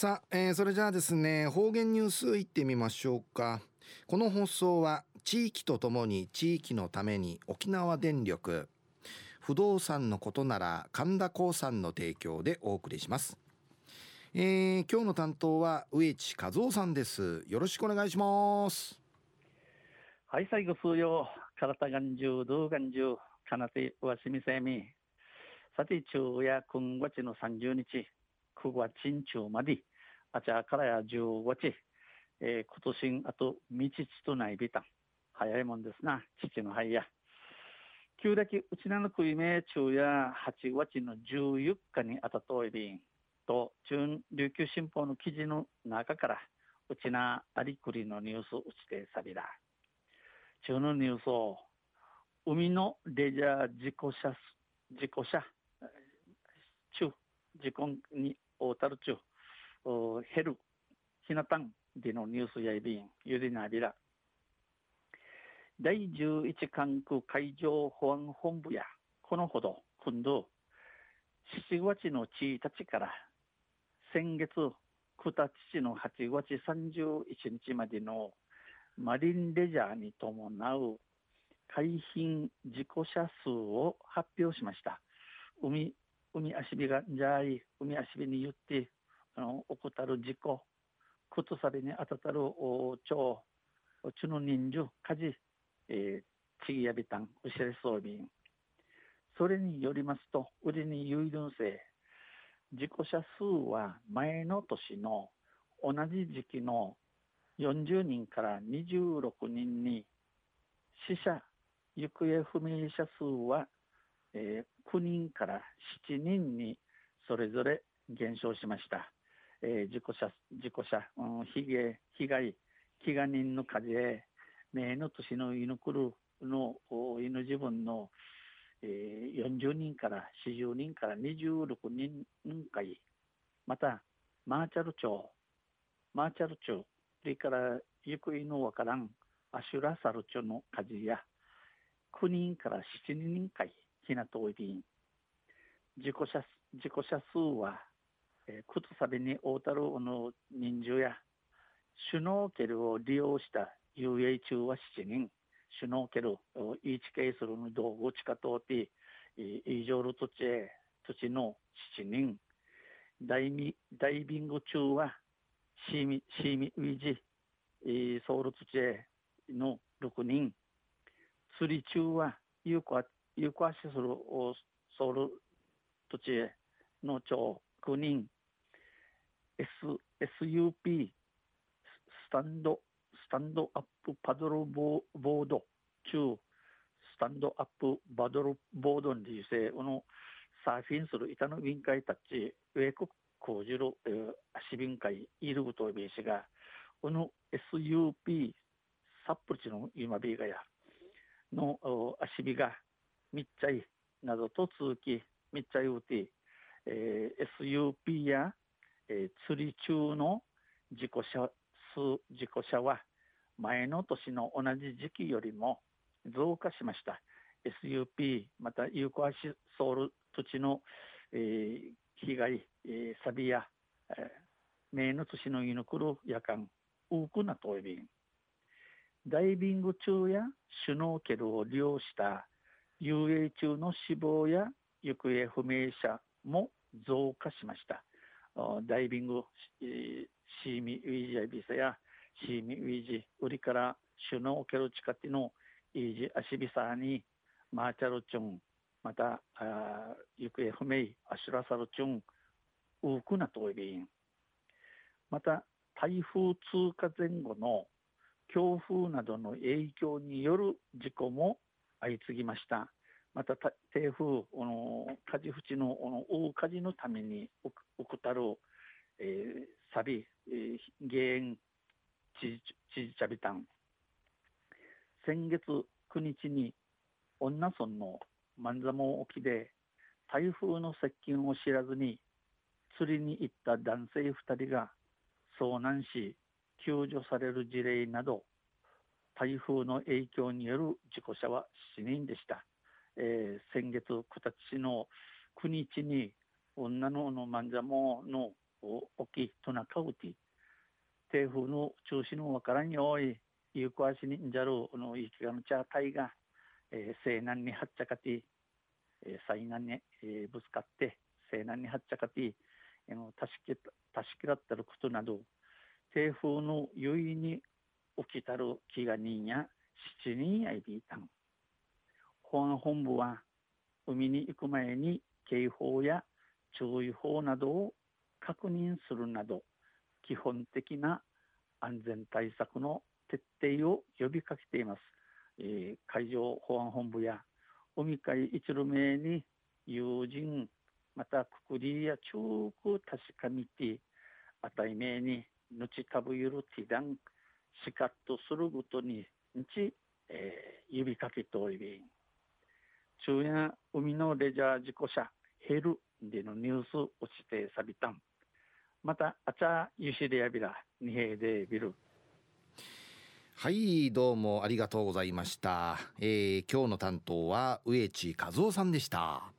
さあ、えー、それじゃあですね方言ニュースいってみましょうか。この放送は地域とともに地域のために沖縄電力不動産のことなら神田興産の提供でお送りします、えー、今日の担当は植地和夫さんです。よろしくお願いします。はい最後数曜体がんじゅうどうがんじゅうかなてわしみせみさて昼夜今月の30日。9月中まであちゃからや15日、えー、今年あと道ちとないびた。早いもんですな。父の灰や。旧暦うちなのくいめ昼夜8月の14日にあたといびん。と中琉球新報の記事の中からうちなありくりのニュースうちてさびら。中のニュースを海のレジャー事故車事故車中事故に大たるちゅうヘルひなたんでのニュースやいびんゆりなびら第11管区海上保安本部やこのほど今度7月の1日から先月9日の8月31日までのマリンレジャーに伴う海浜事故者数を発表しました。海海足火がじゃい海足火に言ってあの怠る事故靴さびに当たたる超ちの人数火事、えー、ちぎやびたんうしれそうびんそれによりますと売りに有論性事故者数は前の年の同じ時期の40人から26人に死者行方不明者数はえー、9人から7人にそれぞれ減少しました。えー、事故者、事故者、うん、被害、被害、飢餓人の数へ、名の年の犬くるの犬自分の、えー、40人から40人から26人回、また、マーチャル町、マーチャル町、それから行方のわからんアシュラサル町の数や、9人から7人回、きなとおり自己車自己車数は、えー、靴さびに大たるの人数やシュノーケルを利用した遊泳中は7人。シュノーケルをイーチケーするの道具地下通って以上の土地へ土地の7人。ダイミダイビング中はシーミシーミウィジソウル土地への6人。釣り中は有効有効足するソウル土地への町9人 S SUP スタンドスタンドアップパドルボード中スタンドアップバドルボードに理性のサーフィンする板の臨海たち上国工事る、えー、足便会いることをべしがこの SUP サップチの今ビーガやの足火が密着などと続き密着うて、えー、SUP や、えー、釣り中の事故者数事故者は前の年の同じ時期よりも増加しました。SUP また有効足ソウル土地の、えー、被害、えー、サビや、えー、名の年の犬くる夜間多くなといびダイビング中やシュノーケルを利用した遊泳中の死亡や行方不明者も増加しました。ダイビング、シーミウィジアビサやシーミウィジ、売りからシュノーケル近くのイージアシビサーにマーチャルチュン、またあ行方不明、アシュラサルチュン、ウークナトイビン。また台風通過前後の強風などの影響による事故も相次ぎました。また台風、この火事淵のこの大火事のためにたる、えー、サビ、えー、原因、知事茶ビタン。先月9日に女村の万座門沖で台風の接近を知らずに釣りに行った男性2人が遭難し救助される事例など台風の影響による事故者は7人でした。えー、先月9日の9日に女のの万座ものを起きとなかうて台風の中心のわからんよい有効足にんじゃるのいきがのちゃたいが、えー、西南にはっちゃかて、えー、災難に、えー、ぶつかって西南にはっちゃかて、えー、たしきたしきらったることなど台風の優位に起きたる気が人や七人やいびいたん保安本部は海に行く前に警報や注意報などを確認するなど基本的な安全対策の徹底を呼びかけています、えー、海上保安本部や海海一路名に友人またくくりや中く確かみてあたい名にぬちたぶゆるティダンしかっとするごとにんち、えー、指かけとおりびん中夜海のレジャー事故車減るでのニュース落ちてさびたん。またあちゃゆしでやびらにへでビルはいどうもありがとうございました、えー、今日の担当は植地和夫さんでした。